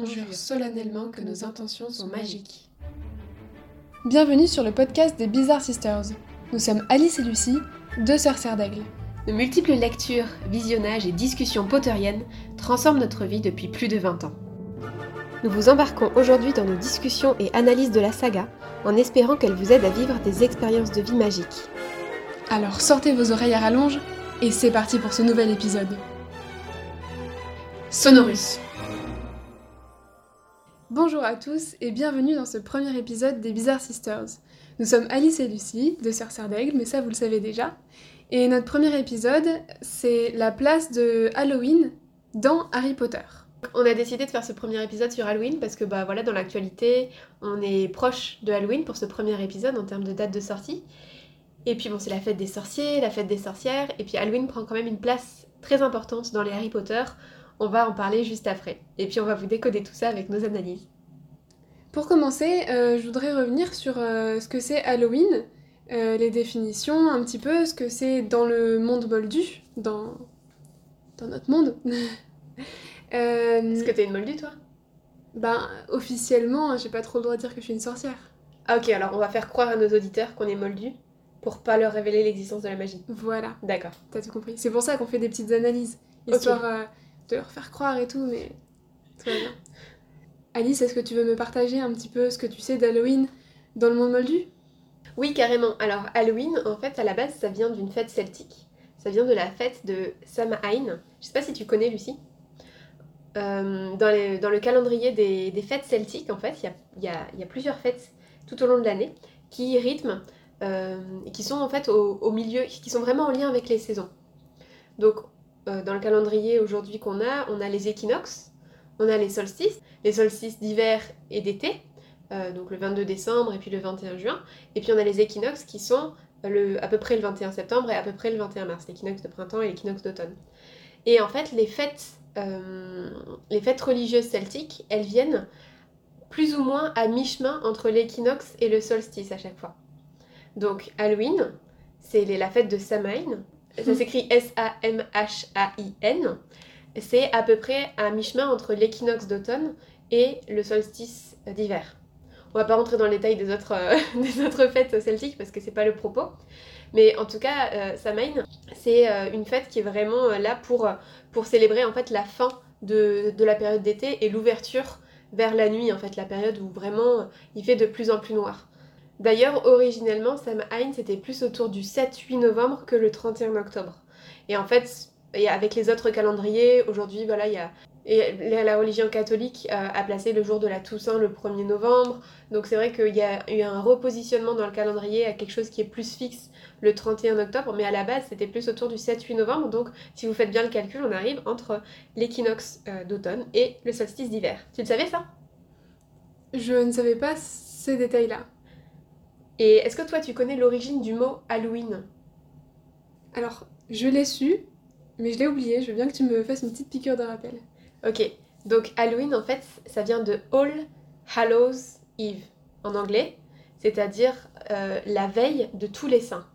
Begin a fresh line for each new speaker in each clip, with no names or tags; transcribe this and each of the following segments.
on jure solennellement que nos intentions sont magiques. Bienvenue sur le podcast des Bizarre Sisters. Nous sommes Alice et Lucie, deux sœurs serres d'aigle.
De multiples lectures, visionnages et discussions potteriennes transforment notre vie depuis plus de 20 ans. Nous vous embarquons aujourd'hui dans nos discussions et analyses de la saga en espérant qu'elle vous aide à vivre des expériences de vie magiques.
Alors sortez vos oreilles à rallonge et c'est parti pour ce nouvel épisode. Sonorus. Bonjour à tous et bienvenue dans ce premier épisode des Bizarre Sisters. Nous sommes Alice et Lucie, deux sœurs serres d'aigle, mais ça vous le savez déjà. Et notre premier épisode, c'est la place de Halloween dans Harry Potter.
On a décidé de faire ce premier épisode sur Halloween parce que bah voilà dans l'actualité on est proche de Halloween pour ce premier épisode en termes de date de sortie. Et puis bon c'est la fête des sorciers, la fête des sorcières et puis Halloween prend quand même une place très importante dans les Harry Potter. On va en parler juste après. Et puis on va vous décoder tout ça avec nos analyses.
Pour commencer, euh, je voudrais revenir sur euh, ce que c'est Halloween, euh, les définitions, un petit peu ce que c'est dans le monde moldu, dans, dans notre monde.
Est-ce que t'es une moldue toi?
Ben, officiellement, j'ai pas trop le droit de dire que je suis une sorcière.
Ah ok, alors on va faire croire à nos auditeurs qu'on est moldu pour pas leur révéler l'existence de la magie.
Voilà.
D'accord.
T'as tout compris. C'est pour ça qu'on fait des petites analyses, histoire leur faire croire et tout, mais tout bien. Alice, est-ce que tu veux me partager un petit peu ce que tu sais d'Halloween dans le monde moldu?
Oui, carrément. Alors, Halloween, en fait, à la base, ça vient d'une fête celtique. Ça vient de la fête de Samhain. Je sais pas si tu connais, Lucie. Euh, dans, dans, le calendrier des, fêtes celtiques, en fait, il y a, plusieurs fêtes tout au long de l'année qui rythment euh, et qui sont en fait au, au, milieu, qui sont vraiment en lien avec les saisons. Donc, euh, dans le calendrier aujourd'hui qu'on a, on a les équinoxes, on a les solstices, les solstices d'hiver et d'été, euh, donc le 22 décembre et puis le 21 juin, et puis on a les équinoxes qui sont le, à peu près le 21 septembre et à peu près le 21 mars, l'équinoxe de printemps et l'équinoxe d'automne. Et en fait, les fêtes, euh, les fêtes religieuses celtiques, elles viennent plus ou moins à mi-chemin entre l'équinoxe et le solstice à chaque fois. Donc Halloween, c'est la fête de Samhain, ça s'écrit S-A-M-H-A-I-N. C'est à peu près à mi-chemin entre l'équinoxe d'automne et le solstice d'hiver. On va pas rentrer dans le détail des autres, euh, des autres fêtes celtiques parce que c'est pas le propos. Mais en tout cas, euh, Samhain, c'est euh, une fête qui est vraiment là pour, pour célébrer en fait la fin de, de la période d'été et l'ouverture vers la nuit, en fait, la période où vraiment il fait de plus en plus noir. D'ailleurs, originellement, Samhain, c'était plus autour du 7-8 novembre que le 31 octobre. Et en fait, avec les autres calendriers, aujourd'hui, voilà, il y a... La religion catholique a placé le jour de la Toussaint le 1er novembre. Donc c'est vrai qu'il y a eu un repositionnement dans le calendrier à quelque chose qui est plus fixe le 31 octobre. Mais à la base, c'était plus autour du 7-8 novembre. Donc si vous faites bien le calcul, on arrive entre l'équinoxe euh, d'automne et le solstice d'hiver. Tu le savais ça?
Je ne savais pas ces détails-là.
Et est-ce que toi, tu connais l'origine du mot Halloween?
Alors, je l'ai su, mais je l'ai oublié. Je veux bien que tu me fasses une petite piqûre de rappel.
Ok. Donc, Halloween, en fait, ça vient de All Hallows Eve en anglais, c'est-à-dire euh, la veille de tous les saints.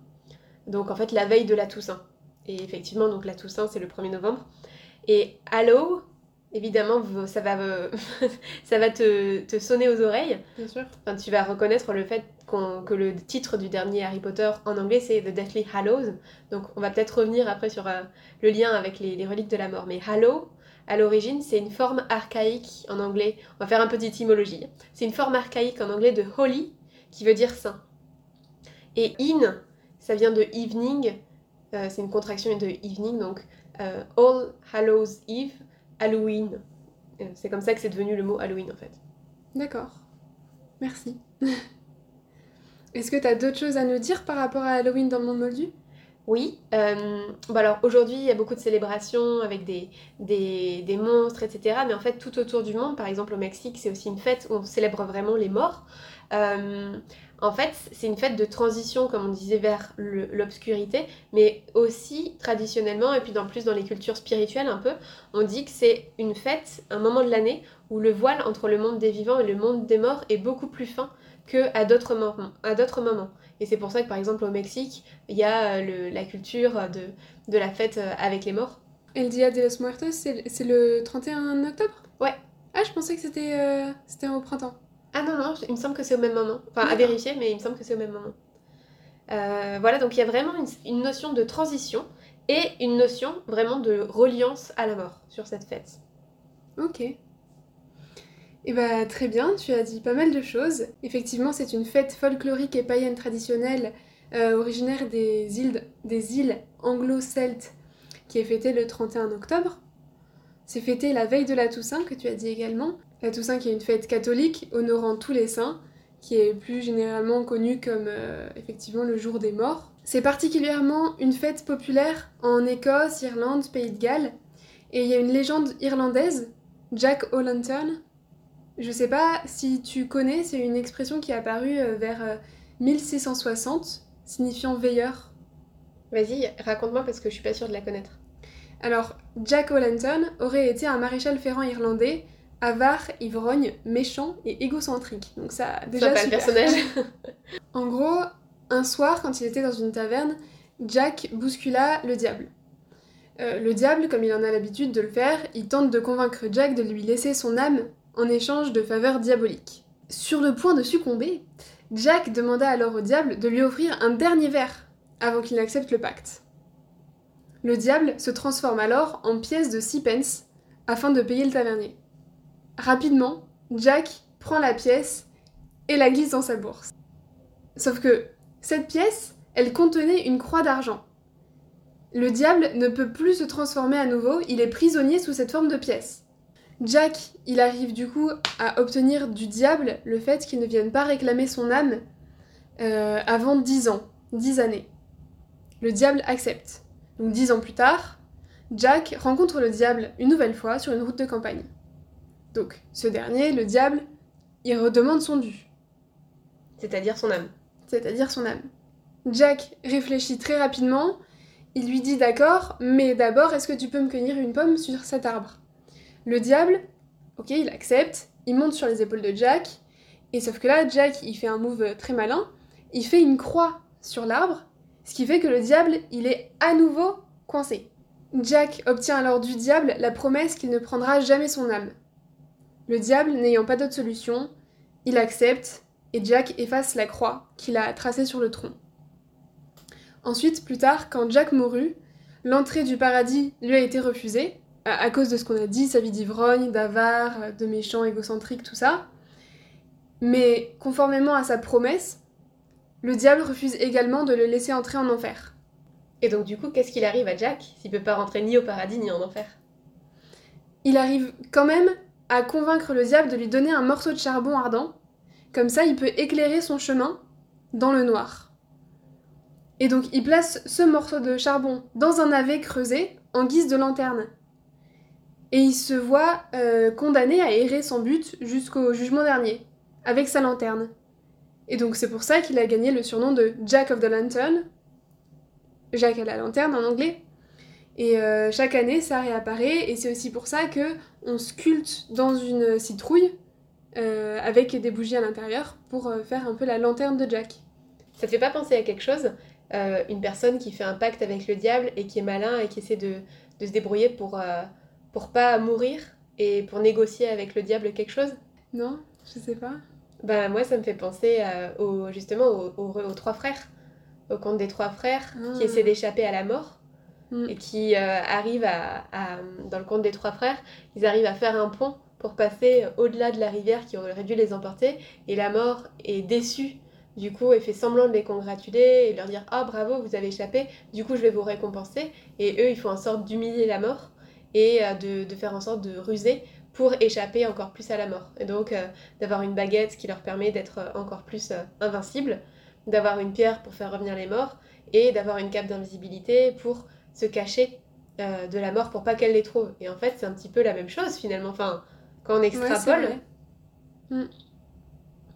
Donc, en fait, la veille de la Toussaint. Et effectivement, donc la Toussaint, c'est le 1er novembre. Et Hallow, évidemment, ça va, ça va te, sonner aux oreilles.
Bien sûr.
Enfin, tu vas reconnaître le fait que le titre du dernier Harry Potter en anglais c'est The Deathly Hallows. Donc on va peut-être revenir après sur euh, le lien avec les, reliques de la mort. Mais Hallow, à l'origine, c'est une forme archaïque en anglais. On va faire un peu d'étymologie. C'est une forme archaïque en anglais de holy, qui veut dire saint. Et in, ça vient de evening, euh, c'est une contraction de evening, donc euh, All Hallows Eve, Halloween. C'est comme ça que c'est devenu le mot Halloween en fait.
D'accord. Merci. Est-ce que tu as d'autres choses à nous dire par rapport à Halloween dans le monde moldu?
Oui. Euh, bon alors aujourd'hui, il y a beaucoup de célébrations avec des, des, monstres, etc. Mais en fait, tout autour du monde, par exemple au Mexique, c'est aussi une fête où on célèbre vraiment les morts. Euh, en fait, c'est une fête de transition, comme on disait, vers l'obscurité, mais aussi traditionnellement, et puis dans plus dans les cultures spirituelles un peu, on dit que c'est une fête, un moment de l'année où le voile entre le monde des vivants et le monde des morts est beaucoup plus fin qu'à d'autres moments, à d'autres moments. Et c'est pour ça que par exemple au Mexique, il y a euh, la culture de, de, la fête euh, avec les morts.
El Dia de los Muertos, c'est le 31 octobre?
Ouais.
Ah, je pensais que c'était euh, c'était au printemps.
Ah non, non, il me semble que c'est au même moment. Enfin, à vérifier, mais il me semble que c'est au même moment. Euh, voilà, donc il y a vraiment une, une notion de transition et une notion vraiment de reliance à la mort sur cette fête.
Ok. Et bah très bien, tu as dit pas mal de choses. Effectivement, c'est une fête folklorique et païenne traditionnelle euh, originaire des îles, des îles anglo-celtes qui est fêtée le 31 octobre. C'est fêté la veille de la Toussaint que tu as dit également. La Toussaint qui est une fête catholique honorant tous les saints, qui est plus généralement connue comme euh, effectivement le jour des morts. C'est particulièrement une fête populaire en Écosse, Irlande, Pays de Galles. Et il y a une légende irlandaise, Jack O'Lantern. Je sais pas si tu connais, c'est une expression qui est apparue euh, vers euh, 1660, signifiant veilleur.
Vas-y, raconte-moi parce que je suis pas sûre de la connaître.
Alors, Jack O'Lantern aurait été un maréchal ferrant irlandais, avare, ivrogne, méchant et égocentrique. Donc ça, déjà
le
super.
personnage.
En gros, un soir, quand il était dans une taverne, Jack bouscula le diable. Euh, le diable, comme il en a l'habitude de le faire, il tente de convaincre Jack de lui laisser son âme en échange de faveurs diaboliques. Sur le point de succomber, Jack demanda alors au diable de lui offrir un dernier verre avant qu'il n'accepte le pacte. Le diable se transforme alors en pièce de 6 pence afin de payer le tavernier. Rapidement, Jack prend la pièce et la glisse dans sa bourse. Sauf que cette pièce, elle contenait une croix d'argent. Le diable ne peut plus se transformer à nouveau, il est prisonnier sous cette forme de pièce. Jack, il arrive du coup à obtenir du diable le fait qu'il ne vienne pas réclamer son âme euh, avant 10 ans, 10 années. Le diable accepte. Donc 10 ans plus tard, Jack rencontre le diable une nouvelle fois sur une route de campagne. Donc ce dernier, le diable, il redemande son dû
C'est-à-dire son âme.
c'est-à-dire son âme. Jack réfléchit très rapidement, il lui dit d'accord, mais d'abord est-ce que tu peux me cueillir une pomme sur cet arbre? Le diable, ok, il accepte, il monte sur les épaules de Jack, et sauf que là, Jack, il fait un move très malin, il fait une croix sur l'arbre, ce qui fait que le diable, il est à nouveau coincé. Jack obtient alors du diable la promesse qu'il ne prendra jamais son âme. Le diable, n'ayant pas d'autre solution, il accepte et Jack efface la croix qu'il a tracée sur le tronc. Ensuite, plus tard, quand Jack mourut, l'entrée du paradis lui a été refusée, à, à cause de ce qu'on a dit, sa vie d'ivrogne, d'avare, de méchant, égocentrique, tout ça. Mais conformément à sa promesse, le diable refuse également de le laisser entrer en enfer.
Et donc du coup, qu'est-ce qu'il arrive à Jack s'il peut pas rentrer ni au paradis ni en enfer?
Il arrive quand même à convaincre le diable de lui donner un morceau de charbon ardent, comme ça il peut éclairer son chemin dans le noir. Et donc il place ce morceau de charbon dans un navet creusé en guise de lanterne. Et il se voit euh, condamné à errer sans but jusqu'au jugement dernier, avec sa lanterne. Et donc c'est pour ça qu'il a gagné le surnom de Jack of the Lantern, Jacques à la lanterne en anglais. Et euh, chaque année, ça réapparaît, et c'est aussi pour ça que on sculpte dans une citrouille euh, avec des bougies à l'intérieur pour euh, faire un peu la lanterne de Jack.
Ça te fait pas penser à quelque chose Une personne qui fait un pacte avec le diable et qui est malin et qui essaie de, de se débrouiller pour, pour pas mourir et pour négocier avec le diable quelque chose?
Non Je sais pas.
Bah moi ça me fait penser euh, au, justement aux, aux- aux trois frères, au conte des trois frères
Ah.
qui essaient d'échapper à la mort
Mm.
et qui euh, arrivent à, dans le conte des trois frères, ils arrivent à faire un pont pour passer au-delà de la rivière qui aurait dû les emporter. Et la mort est déçue. Du coup et fait semblant de les congratuler et leur dire ah bravo vous avez échappé. Du coup je vais vous récompenser. Et eux ils font en sorte d'humilier la mort et euh, de, de faire en sorte de ruser pour échapper encore plus à la mort. Et donc euh, d'avoir une baguette qui leur permet d'être euh, encore plus euh, invincible d'avoir une pierre pour faire revenir les morts et d'avoir une cape d'invisibilité pour se cacher euh, de la mort pour pas qu'elle les trouve et en fait c'est un petit peu la même chose finalement enfin quand on
Ouais,
extrapole
vrai.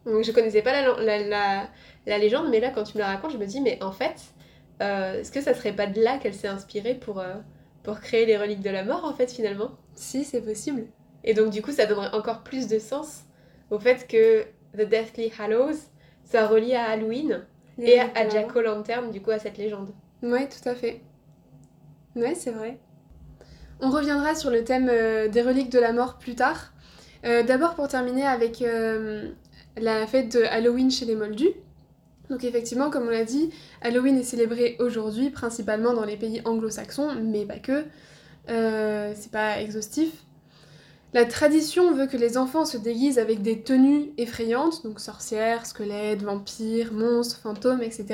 donc je connaissais pas la, la, la- la légende, mais là quand tu me la racontes, je me dis, mais en fait, euh, est-ce que ça serait pas de là qu'elle s'est inspirée pour, euh, pour créer les reliques de la mort en fait finalement?
Si, c'est possible.
Et donc du coup ça donnerait encore plus de sens au fait que The Deathly Hallows, ça relie à Halloween et à, à Jack O'Lantern du coup à cette légende.
Ouais, tout à fait. Ouais, c'est vrai. On reviendra sur le thème euh, des reliques de la mort plus tard, Euh, D'abord pour terminer avec euh, la fête de Halloween chez les Moldus. Donc effectivement, comme on l'a dit, Halloween est célébré aujourd'hui principalement dans les pays anglo-saxons, mais pas que. C'est pas exhaustif. La tradition veut que les enfants se déguisent avec des tenues effrayantes, donc sorcières, squelettes, vampires, monstres, fantômes, etc.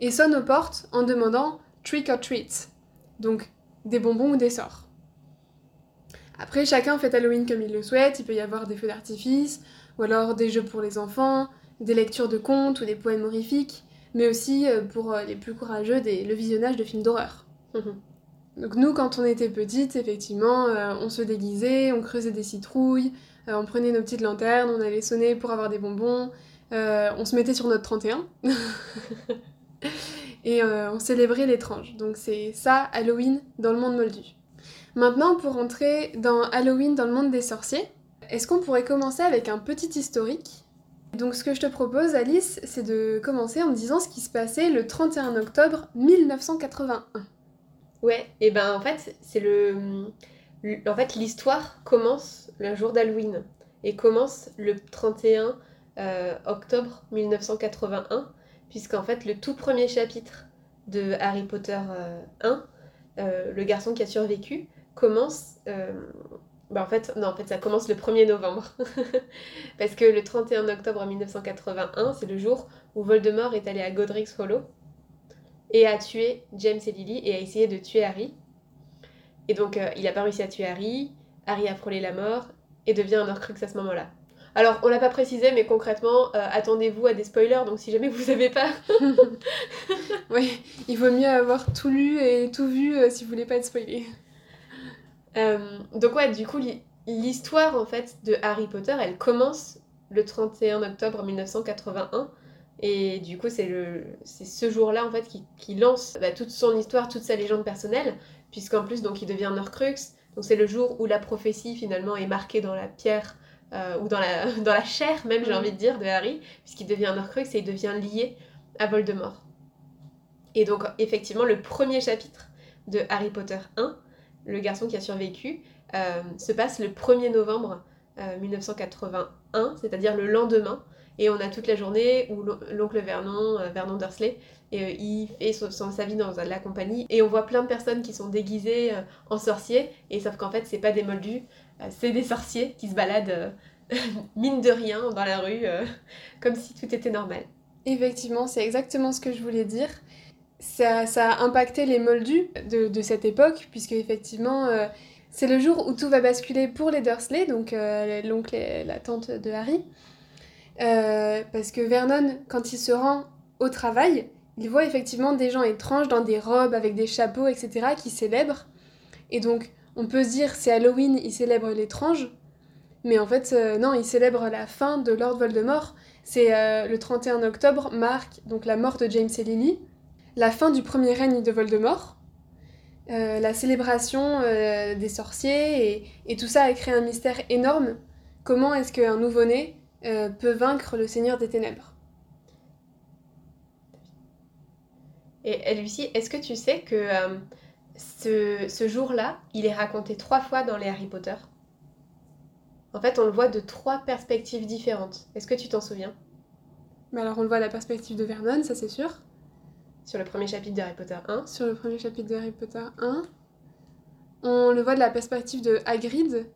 Et sonnent aux portes en demandant trick or treat, donc des bonbons ou des sorts. Après, chacun fait Halloween comme il le souhaite, il peut y avoir des feux d'artifice, ou alors des jeux pour les enfants, des lectures de contes ou des poèmes horrifiques, mais aussi euh, pour euh, les plus courageux des, le visionnage de films d'horreur.
Mhm.
Donc nous, quand on était petites, effectivement, euh, on se déguisait, on creusait des citrouilles, euh, on prenait nos petites lanternes, on allait sonner pour avoir des bonbons, euh, on se mettait sur notre 31 et euh, on célébrait l'étrange. Donc c'est ça, Halloween dans le monde moldu. Maintenant, pour entrer dans Halloween dans le monde des sorciers, est-ce qu'on pourrait commencer avec un petit historique? Donc ce que je te propose, Alice, c'est de commencer en disant ce qui se passait le 31 octobre 1981.
Ouais, et ben en fait, c'est le. le- En fait, l'histoire commence le jour d'Halloween et commence le 31 euh, octobre 1981, puisqu'en fait, le tout premier chapitre de Harry Potter euh, 1, euh, Le garçon qui a survécu, commence. euh, bah en fait, ça commence le 1er novembre. Parce que le 31 octobre 1981, c'est le jour où Voldemort est allé à Godric's Hollow et a tué James et Lily et a essayé de tuer Harry. Et donc, euh, il n'a pas réussi à tuer Harry. Harry a frôlé la mort et devient un Horcrux à ce moment-là. Alors, on l'a pas précisé, mais concrètement, euh, attendez-vous à des spoilers. Donc, si jamais vous savez pas,
Oui, il vaut mieux avoir tout lu et tout vu euh, si vous voulez pas être spoilé.
Euh, donc ouais, du coup, l'hi- l'histoire en fait de Harry Potter, elle commence le 31 octobre 1981. Et du coup, c'est le, c'est ce jour-là en fait qui, qui lance bah, toute son histoire, toute sa légende personnelle, puisqu'en plus donc il devient Horcrux. Donc c'est le jour où la prophétie finalement est marquée dans la pierre euh, ou dans la, dans la chair même, j'ai
Mhm.
envie de dire, de Harry, puisqu'il devient un Horcrux et il devient lié à Voldemort. Et donc effectivement, le premier chapitre de Harry Potter 1 le garçon qui a survécu, euh, se passe le 1er novembre euh, 1981, c'est-à-dire le lendemain. Et on a toute la journée où l'on- l'oncle Vernon, euh, Vernon Dursley, et, euh, il fait son- son- sa vie dans la compagnie. Et on voit plein de personnes qui sont déguisées euh, en sorciers, et sauf qu'en fait, c'est pas des moldus, euh, c'est des sorciers qui se baladent, euh, mine de rien, dans la rue, euh, comme si tout était normal.
Effectivement, c'est exactement ce que je voulais dire. Ça, ça a impacté les moldus de, cette époque, puisque effectivement, euh, c'est le jour où tout va basculer pour les Dursley, donc euh, l'oncle et la tante de Harry. Euh, parce que Vernon, quand il se rend au travail, il voit effectivement des gens étranges dans des robes avec des chapeaux, etc., qui célèbrent. Et donc, on peut se dire, c'est Halloween, il célèbre l'étrange. Mais en fait, euh, non, il célèbre la fin de Lord Voldemort. C'est euh, le 31 octobre marque donc la mort de James et Lily, la fin du premier règne de Voldemort, euh, la célébration des sorciers et, et tout ça a créé un mystère énorme. Comment est-ce qu'un nouveau-né peut vaincre le Seigneur des Ténèbres?
Et Lucie, est-ce que tu sais que ce, ce jour-là, il est raconté trois fois dans les Harry Potter En fait, on le voit de trois perspectives différentes. Est-ce que tu t'en souviens?
Mais alors on le voit à la perspective de Vernon, ça c'est sûr.
Sur le premier chapitre de Harry Potter 1
Sur le premier chapitre de Harry Potter 1. On le voit de la perspective de Hagrid,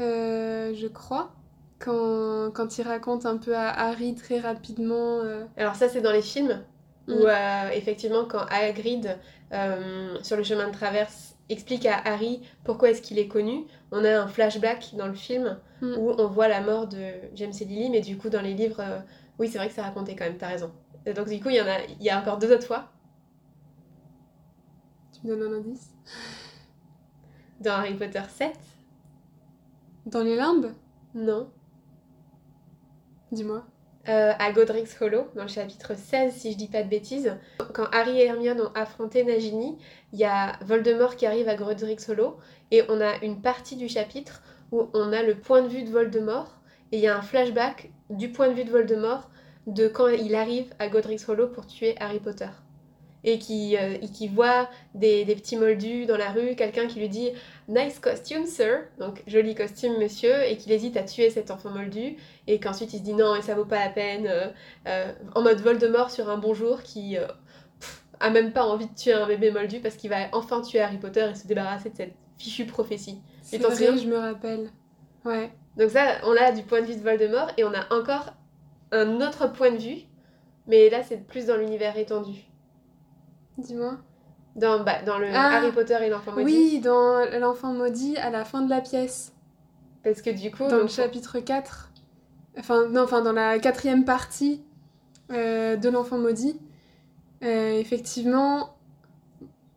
euh, je crois, quand, quand il raconte un peu à Harry très rapidement. euh,
Alors ça, c'est dans les films, où
Mm.
euh, effectivement, quand Hagrid, euh, sur le chemin de traverse, explique à Harry pourquoi est-ce qu'il est connu, on a un flashback dans le film
Mm.
où on voit la mort de James et Lily, mais du coup, dans les livres, euh, oui, c'est vrai que c'est raconté quand même, t'as raison. Et donc du coup, il y en a, il y a encore deux autres fois
Tu me donnes un indice?
Dans Harry Potter 7.
Dans les limbes?
Non.
Dis-moi.
Euh, à Godric's Hollow, dans le chapitre 16, si je dis pas de bêtises. Quand Harry et Hermione ont affronté Nagini, il y a Voldemort qui arrive à Godric's Hollow, et on a une partie du chapitre où on a le point de vue de Voldemort, et il y a un flashback du point de vue de Voldemort de quand il arrive à Godric's Hollow pour tuer Harry Potter. Et qui, euh, et qui voit des, des petits moldus dans la rue, quelqu'un qui lui dit Nice costume, sir, donc joli costume, monsieur, et qu'il hésite à tuer cet enfant moldu, et qu'ensuite il se dit non, mais ça vaut pas la peine, euh, euh, en mode Voldemort sur un bonjour qui pff, a même pas envie de tuer un bébé moldu parce qu'il va enfin tuer Harry Potter et se débarrasser de cette fichue prophétie.
C'est vrai, je me rappelle. Ouais.
Donc ça, on l'a du point de vue de Voldemort, et on a encore un autre point de vue, mais là c'est plus dans l'univers étendu.
Dis-moi.
Dans, bah, dans le
Ah,
Harry Potter et l'enfant maudit.
Oui, dans L'enfant maudit, à la fin de la pièce.
Parce que du coup,
Dans le chapitre 4. Enfin, non, enfin, dans la quatrième partie euh, de L'Enfant Maudit. euh, effectivement.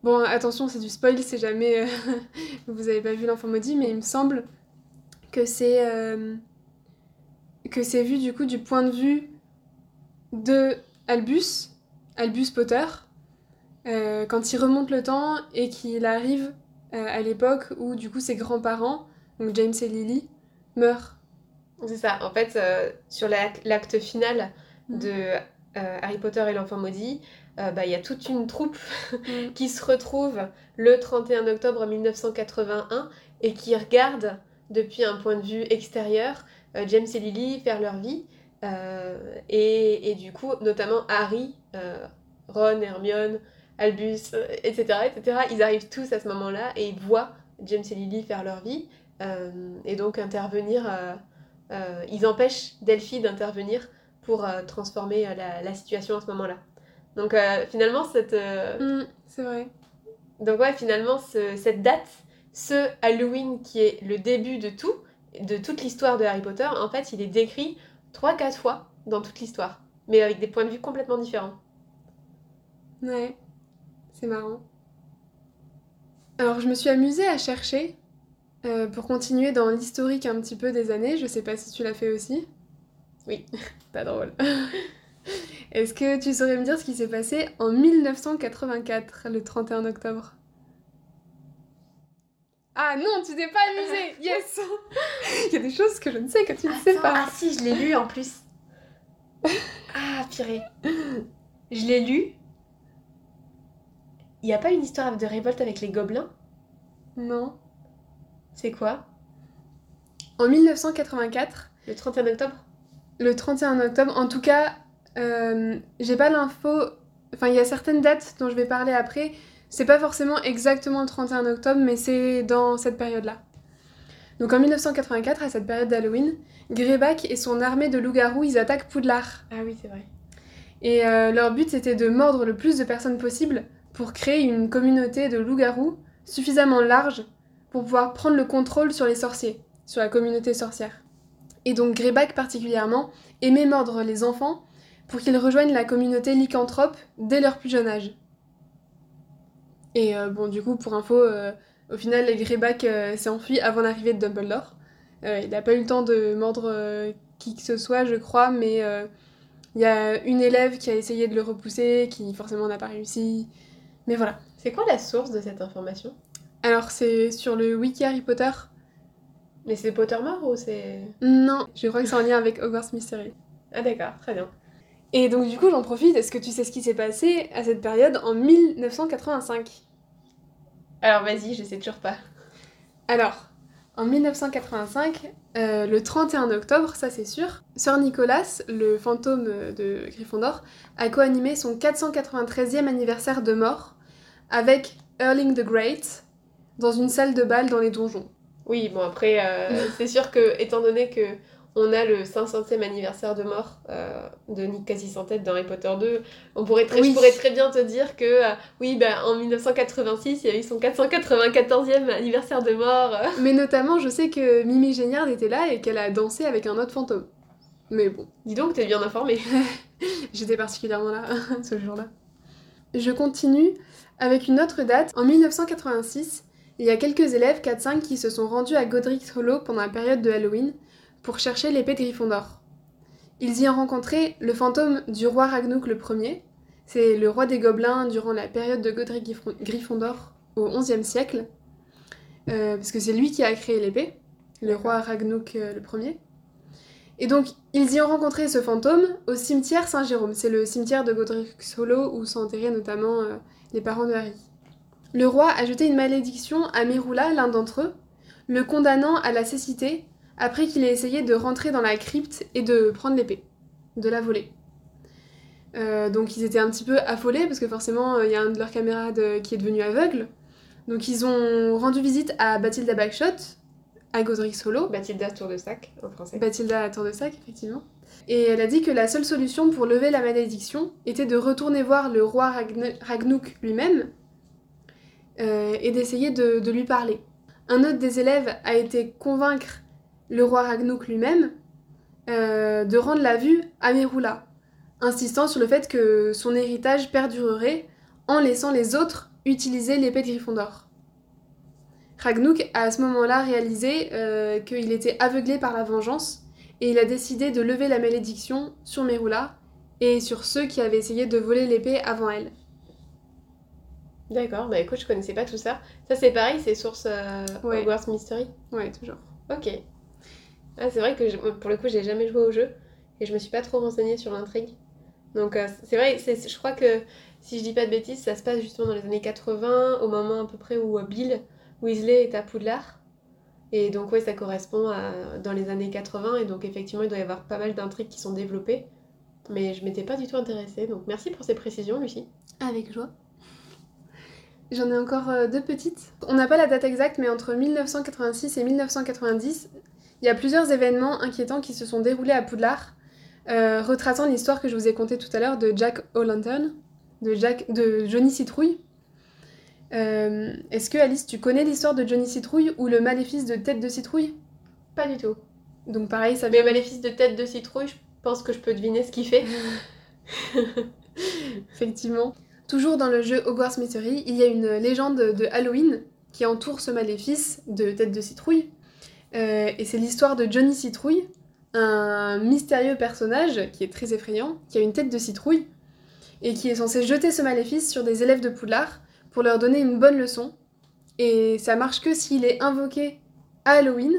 Bon, attention, c'est du spoil, c'est jamais. euh, vous avez pas vu L'Enfant Maudit, mais il me semble que c'est. que c'est vu du coup du point de vue de Albus, Albus Potter, euh, quand il remonte le temps et qu'il arrive euh, à l'époque où du coup ses grands-parents, donc James et Lily, meurent.
c'est ça. En fait, euh, sur l'ac- l'acte final
Mhm.
de Harry Potter et l'enfant maudit, bah, il y a toute une troupe
Mm.
qui se retrouve le 31 octobre 1981 et qui regarde depuis un point de vue extérieur James et Lily faire leur vie. Euh, et, et du coup, notamment Harry, euh, Ron, Hermione, Albus, euh, etc., etc., ils arrivent tous à ce moment-là et ils voient James et Lily faire leur vie euh, et donc intervenir. euh, ils empêchent Delphi d'intervenir pour transformer la, la situation à ce moment-là. Donc finalement, cette,
Mm, c'est vrai.
donc ouais, finalement, ce- cette date, ce Halloween qui est le début de tout, de toute l'histoire de Harry Potter, en fait, il est décrit 3-4 fois dans toute l'histoire, mais avec des points de vue complètement différents.
Ouais, c'est marrant. Alors, je me suis amusée à chercher euh, pour continuer dans l'historique un petit peu des années. Je sais pas si tu l'as fait aussi.
Oui.
Pas drôle. Est-ce que tu saurais me dire ce qui s'est passé en 1984, le 31 octobre? Ah non, tu t'es pas amusée Yes Il y a des choses que je ne sais que tu ne sais pas.
ah si, je l'ai lu en plus. ah, purée. Je l'ai lu. Il n'y a pas une histoire de révolte avec les gobelins?
Non.
C'est quoi?
En 1984,
Le 31 octobre?
Le 31 octobre, en tout cas, euh, j'ai pas l'info. Enfin, il y a certaines dates dont je vais parler après. C'est pas forcément exactement le 31 octobre, mais c'est dans cette période-là. Donc en 1984, à cette période d'Halloween, Greyback et son armée de loups-garous, ils attaquent Poudlard.
Ah oui, c'est vrai.
Et euh, leur but, c'était de mordre le plus de personnes possible pour créer une communauté de loups-garous suffisamment large pour pouvoir prendre le contrôle sur les sorciers, sur la communauté sorcière. Et donc Greyback particulièrement aimait mordre les enfants pour qu'ils rejoignent la communauté lycanthrope dès leur plus jeune âge. Et euh, bon, du coup, pour info, euh, au final, Greyback euh, s'est enfui avant l'arrivée de Dumbledore. Il n'a pas eu le temps de mordre qui que ce soit, je crois, mais il y a une élève qui a essayé de le repousser, qui forcément n'a pas réussi. Mais voilà.
C'est quoi la source de cette information?
Alors, c'est sur le wiki Harry Potter.
Mais c'est Pottermore ou c'est...
Non, je crois que c'est en lien avec Hogwarts Mystery.
Ah d'accord, très bien.
Et donc, du coup, j'en profite. Est-ce que tu sais ce qui s'est passé à cette période en 1985
Alors vas-y, je sais toujours pas.
Alors, en 1985, euh, le 31 octobre, ça c'est sûr, Sir Nicholas, le fantôme de Gryffondor, a co-animé son 493e anniversaire de mort avec Erling the Great dans une salle de bal dans les donjons.
Oui, bon après, euh, c'est sûr que, étant donné que on a le 500e anniversaire de mort euh, de Nick Cassis en tête dans Harry Potter 2, on pourrait très,
Oui.
je pourrais très bien te dire que, euh, oui, bah, en 1986, il y a eu son 494e anniversaire de mort.
Mais notamment, je sais que Mimi Géniard était là et qu'elle a dansé avec un autre fantôme. Mais bon,
Dis donc, t'es bien informé.
J'étais particulièrement là ce jour-là. Je continue avec une autre date. En 1986, il y a quelques élèves 4-5 qui se sont rendus à Godric Hollow pendant la période de Halloween pour chercher l'épée de Gryffondor. Ils y ont rencontré le fantôme du roi Ragnouk le Premier. C'est le roi des gobelins durant la période de Godric Gryffon- Gryffondor au XIe siècle. Euh, parce que c'est lui qui a créé l'épée, le roi Ragnouk euh, le Premier. Et donc, ils y ont rencontré ce fantôme au cimetière Saint-Jérôme. C'est le cimetière de Godric Hollow où sont enterrés notamment euh, les parents de Harry. Le roi a jeté une malédiction à Merula, l'un d'entre eux, le condamnant à la cécité après qu'il ait essayé de rentrer dans la crypte et de prendre l'épée, de la voler. Euh, donc ils étaient un petit peu affolés parce que forcément il y a un de leurs camarades euh, qui est devenu aveugle. Donc ils ont rendu visite à Bathilda Bagshot, à Godric Solo.
Bathilda Tour de Sac en français.
Bathilda à Tour de Sac, effectivement. Et elle a dit que la seule solution pour lever la malédiction était de retourner voir le roi Ragnouk lui-même euh, et d'essayer de, de, lui parler. Un autre des élèves a été convaincre le roi Ragnouk lui-même euh, de rendre la vue à Merula, insistant sur le fait que son héritage perdurerait en laissant les autres utiliser l'épée de Gryffondor. Ragnouk a à ce moment-là réalisé euh, qu'il était aveuglé par la vengeance et il a décidé de lever la malédiction sur Merula et sur ceux qui avaient essayé de voler l'épée avant elle.
D'accord, bah écoute, je connaissais pas tout ça. Ça c'est pareil, c'est source euh,
Ouais.
Hogwarts Mystery
Ouais, toujours.
Ok. Ah, c'est vrai que je- pour le coup, j'ai jamais joué au jeu et je me suis pas trop renseignée sur l'intrigue. Donc euh, c'est vrai, je crois que si je dis pas de bêtises, ça se passe justement dans les années 80, au moment à peu près où euh, Bill Weasley est à Poudlard. Et donc ouais, ça correspond à dans les années 80 et donc effectivement, il doit y avoir pas mal d'intrigues qui sont développées. Mais je m'étais pas du tout intéressée, donc merci pour ces précisions, Lucie.
Avec joie. J'en ai encore euh, deux petites. On n'a pas la date exacte, mais entre 1986 et 1990, il y a plusieurs événements inquiétants qui se sont déroulés à Poudlard, euh, retraçant l'histoire que je vous ai contée tout à l'heure de Jack O'Lantern, de, Jack, de Johnny Citrouille. Euh, Est-ce que Alice, tu connais l'histoire de Johnny Citrouille ou le maléfice de Tête de Citrouille?
Pas du tout.
Donc pareil, ça
Mais Maléfice de tête de citrouille, je pense que je peux deviner ce qu'il fait.
Effectivement. Toujours dans le jeu Hogwarts Mystery, il y a une légende de Halloween qui entoure ce maléfice de tête de citrouille. Euh, et c'est l'histoire de Johnny Citrouille, un mystérieux personnage qui est très effrayant, qui a une tête de citrouille, et qui est censé jeter ce maléfice sur des élèves de Poudlard pour leur donner une bonne leçon. Et ça marche que s'il est invoqué à Halloween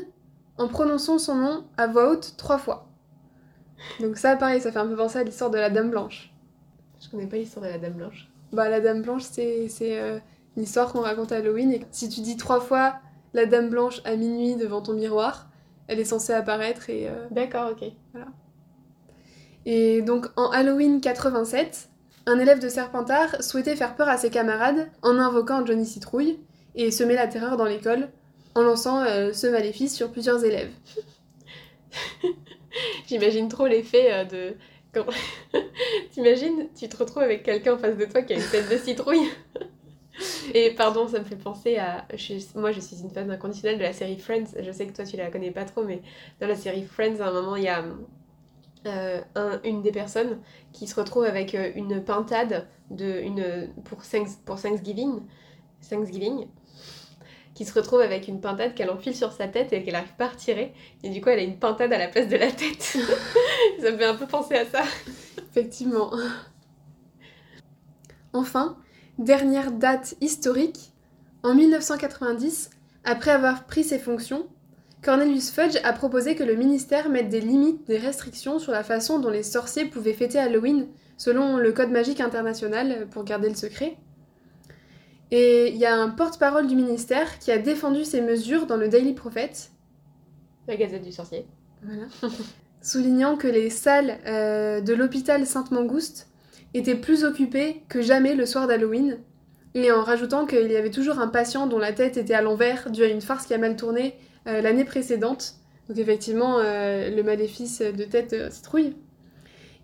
en prononçant son nom à voix haute trois fois. Donc ça, pareil, ça fait un peu penser à l'histoire de la Dame Blanche.
Je connais pas l'histoire de la Dame Blanche.
Bah, la Dame Blanche, c'est c'est, euh, une histoire qu'on raconte à Halloween. Et si tu dis trois fois la Dame Blanche à minuit devant ton miroir, elle est censée apparaître. Et, euh,
D'accord, ok.
et donc, en Halloween 87, un élève de Serpentard souhaitait faire peur à ses camarades en invoquant Johnny Citrouille et semer la terreur dans l'école en lançant euh, ce maléfice sur plusieurs élèves.
J'imagine trop l'effet euh, de. T'imagines, tu te retrouves avec quelqu'un en face de toi qui a une tête de citrouille. Et pardon, ça me fait penser à. Moi, je suis une fan inconditionnelle de la série Friends. Je sais que toi, tu la connais pas trop, mais dans la série Friends, à un moment, il y a euh, un- une des personnes qui se retrouve avec euh, une pintade de, une, pour, Thanks- pour Thanksgiving. Thanksgiving qui se retrouve avec une pintade qu'elle enfile sur sa tête et qu'elle arrive pas à retirer. Et du coup, elle a une pintade à la place de la tête. ça me fait un peu penser à ça.
Effectivement. Enfin, dernière date historique, en 1990, après avoir pris ses fonctions, Cornelius Fudge a proposé que le ministère mette des limites, des restrictions sur la façon dont les sorciers pouvaient fêter Halloween selon le Code magique international pour garder le secret. Et il y a un porte-parole du ministère qui a défendu ces mesures dans le Daily Prophet,
La Gazette du Sorcier.
voilà. soulignant que les salles euh, de l'hôpital Sainte-Mangouste étaient plus occupées que jamais le soir d'Halloween, et en rajoutant qu'il y avait toujours un patient dont la tête était à l'envers dû à une farce qui a mal tourné euh, l'année précédente. Donc effectivement, euh, le maléfice de tête euh, citrouille.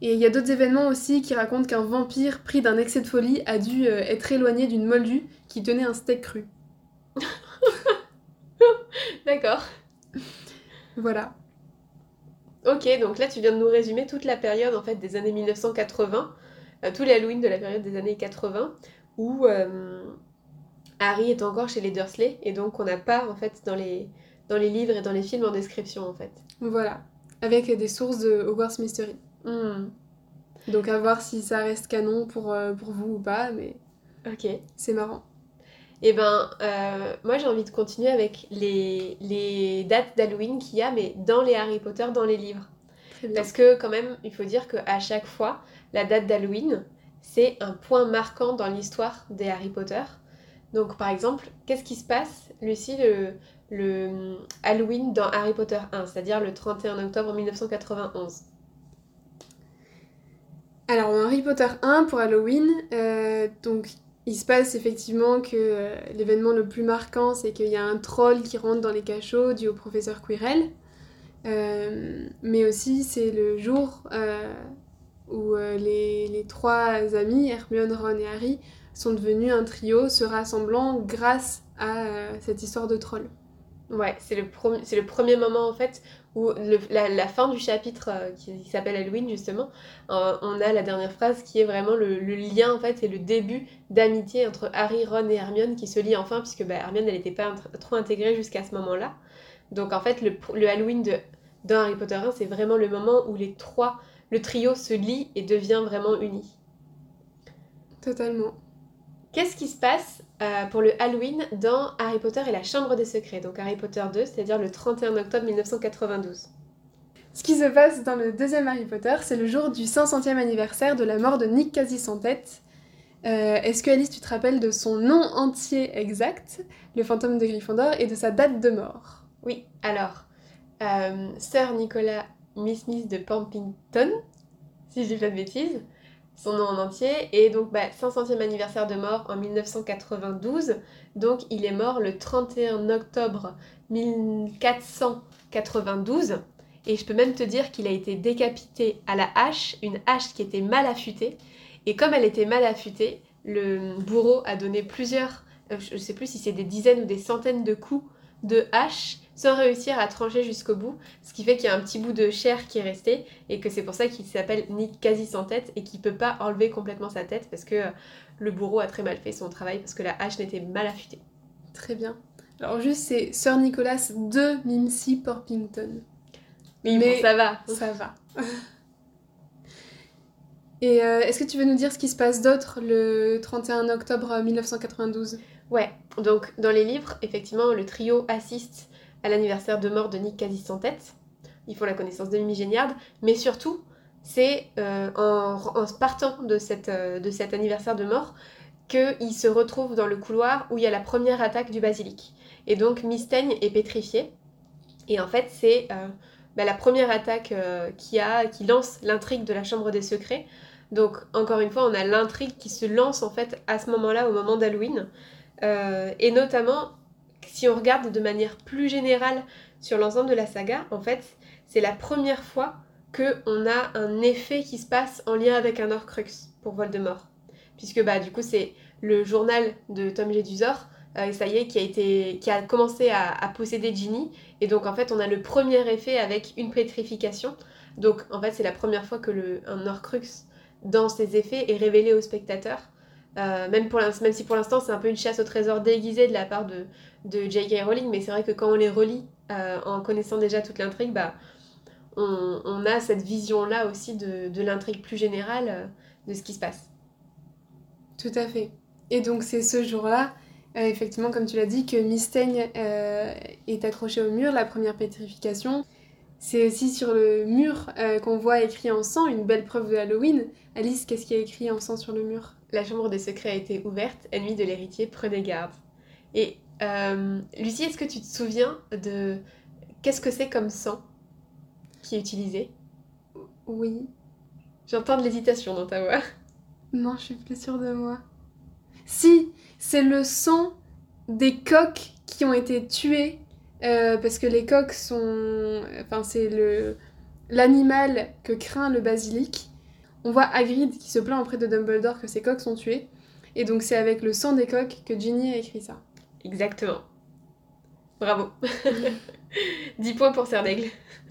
Et il y a d'autres événements aussi qui racontent qu'un vampire pris d'un excès de folie a dû euh, être éloigné d'une moldue qui tenait un steak cru.
D'accord.
Voilà.
Ok, donc là, tu viens de nous résumer toute la période en fait des années 1980, euh, tous les Halloween de la période des années 80, où Harry est encore chez les Dursley, et donc on n'a pas en fait dans les, dans les livres et dans les films en description en fait.
Voilà. Avec des sources de Hogwarts Mystery.
Hmm,
Donc à voir si ça reste canon pour, euh, pour vous ou pas, mais
Ok.
c'est marrant.
Et ben, euh, moi j'ai envie de continuer avec les, les dates d'Halloween qu'il y a, mais dans les Harry Potter, dans les livres. Parce que quand même, il faut dire qu'à chaque fois, la date d'Halloween, c'est un point marquant dans l'histoire des Harry Potter. Donc par exemple, qu'est-ce qui se passe, Lucie, le, le Halloween dans Harry Potter 1, c'est-à-dire le 31 octobre 1991
Alors, dans Harry Potter 1, pour Halloween, euh, donc il se passe effectivement que euh, l'événement le plus marquant, c'est qu'il y a un troll qui rentre dans les cachots dû au professeur Quirrell. Euh, mais aussi, c'est le jour où les, les trois amis, Hermione, Ron et Harry, sont devenus un trio se rassemblant grâce à cette histoire de troll.
Ouais, c'est le, c'est le premier moment en fait où le- la, la fin du chapitre euh, qui, qui s'appelle Halloween justement, euh, on a la dernière phrase qui est vraiment le, le lien en fait et le début d'amitié entre Harry, Ron et Hermione qui se lie enfin puisque bah, Hermione elle n'était pas int- trop intégrée jusqu'à ce moment-là. Donc en fait le, le Halloween de, dans Harry Potter 1 c'est vraiment le moment où les trois, le trio se lie et devient vraiment uni.
Totalement.
Qu'est-ce qui se passe euh, pour le Halloween dans Harry Potter et la Chambre des Secrets Donc Harry Potter 2, c'est-à-dire le 31 octobre 1992.
Ce qui se passe dans le deuxième Harry Potter, c'est le jour du 500e anniversaire de la mort de Nick Quasi-Sans-Tête. Euh, Est-ce que Alice, tu te rappelles de son nom entier exact, le fantôme de Gryffondor, et de sa date de mort?
Oui, alors, euh, Sir Nicolas Miss Miss de Pampington, si je dis pas de bêtises, son nom en entier, et donc bah, 500e anniversaire de mort en 1992, donc il est mort le 31 octobre 1492, et je peux même te dire qu'il a été décapité à la hache, une hache qui était mal affûtée, et comme elle était mal affûtée, le bourreau a donné plusieurs, euh, je sais plus si c'est des dizaines ou des centaines de coups de hache sans réussir à trancher jusqu'au bout, ce qui fait qu'il y a un petit bout de chair qui est resté et que c'est pour ça qu'il s'appelle Nick quasi sans tête et qu'il peut pas enlever complètement sa tête parce que euh, le bourreau a très mal fait son travail parce que la hache n'était mal affûtée.
Très bien. Alors juste, c'est Sir Nicholas de Mimsy Porpington.
Mais,
Mais-
bon, ça va.
Ça va. Et euh, est-ce que tu veux nous dire ce qui se passe d'autre le 31 octobre 1992
Ouais, donc dans les livres, effectivement, le trio assiste à l'anniversaire de mort de Nick quasi sans tête. Ils font la connaissance de Mimi Géniard, mais surtout, c'est euh, en, en partant de, cette, euh, cet anniversaire de mort qu'ils se retrouvent dans le couloir où il y a la première attaque du basilic. Et donc Mystaigne est pétrifié. Et en fait, c'est euh, bah, la première attaque euh, qui, a, qui lance l'intrigue de la Chambre des Secrets. Donc, encore une fois, on a l'intrigue qui se lance en fait à ce moment-là, au moment d'Halloween. Euh, et notamment, si on regarde de manière plus générale sur l'ensemble de la saga, en fait, c'est la première fois qu'on a un effet qui se passe en lien avec un Horcrux pour Voldemort. Puisque bah, du coup, c'est le journal de Tom Jedusor, euh, ça y est, qui a, été, qui a commencé à, posséder Ginny. Et donc, en fait, on a le premier effet avec une pétrification. Donc, en fait, c'est la première fois que le, un Horcrux, dans ses effets, est révélé au spectateur. Euh, même, pour même si pour l'instant c'est un peu une chasse au trésor déguisée de la part de, de J.K. Rowling, mais c'est vrai que quand on les relit euh, en connaissant déjà toute l'intrigue, bah, on, on a cette vision-là aussi de, de l'intrigue plus générale euh, de ce qui se passe.
Tout à fait. Et donc c'est ce jour-là, effectivement, comme tu l'as dit, que Mystaigne euh, est accroché au mur, la première pétrification. C'est aussi sur le mur qu'on voit écrit en sang, une belle preuve de Halloween. Alice, qu'est-ce qui est écrit en sang sur le mur?
La chambre des secrets a été ouverte, ennemi de l'héritier, prenez garde. Et euh, Lucie, est-ce que tu te souviens de qu'est-ce que c'est comme sang qui est utilisé?
Oui.
J'entends de l'hésitation dans ta voix.
Non, je suis plus sûre de moi. Si, c'est le sang des coqs qui ont été tués euh, parce que les coqs sont, enfin c'est le l'animal que craint le basilic. On voit Hagrid qui se plaint auprès de Dumbledore que ses coqs sont tués et donc c'est avec le sang des coqs que Ginny a écrit ça.
Exactement. Bravo. 10 points pour Serdaigle.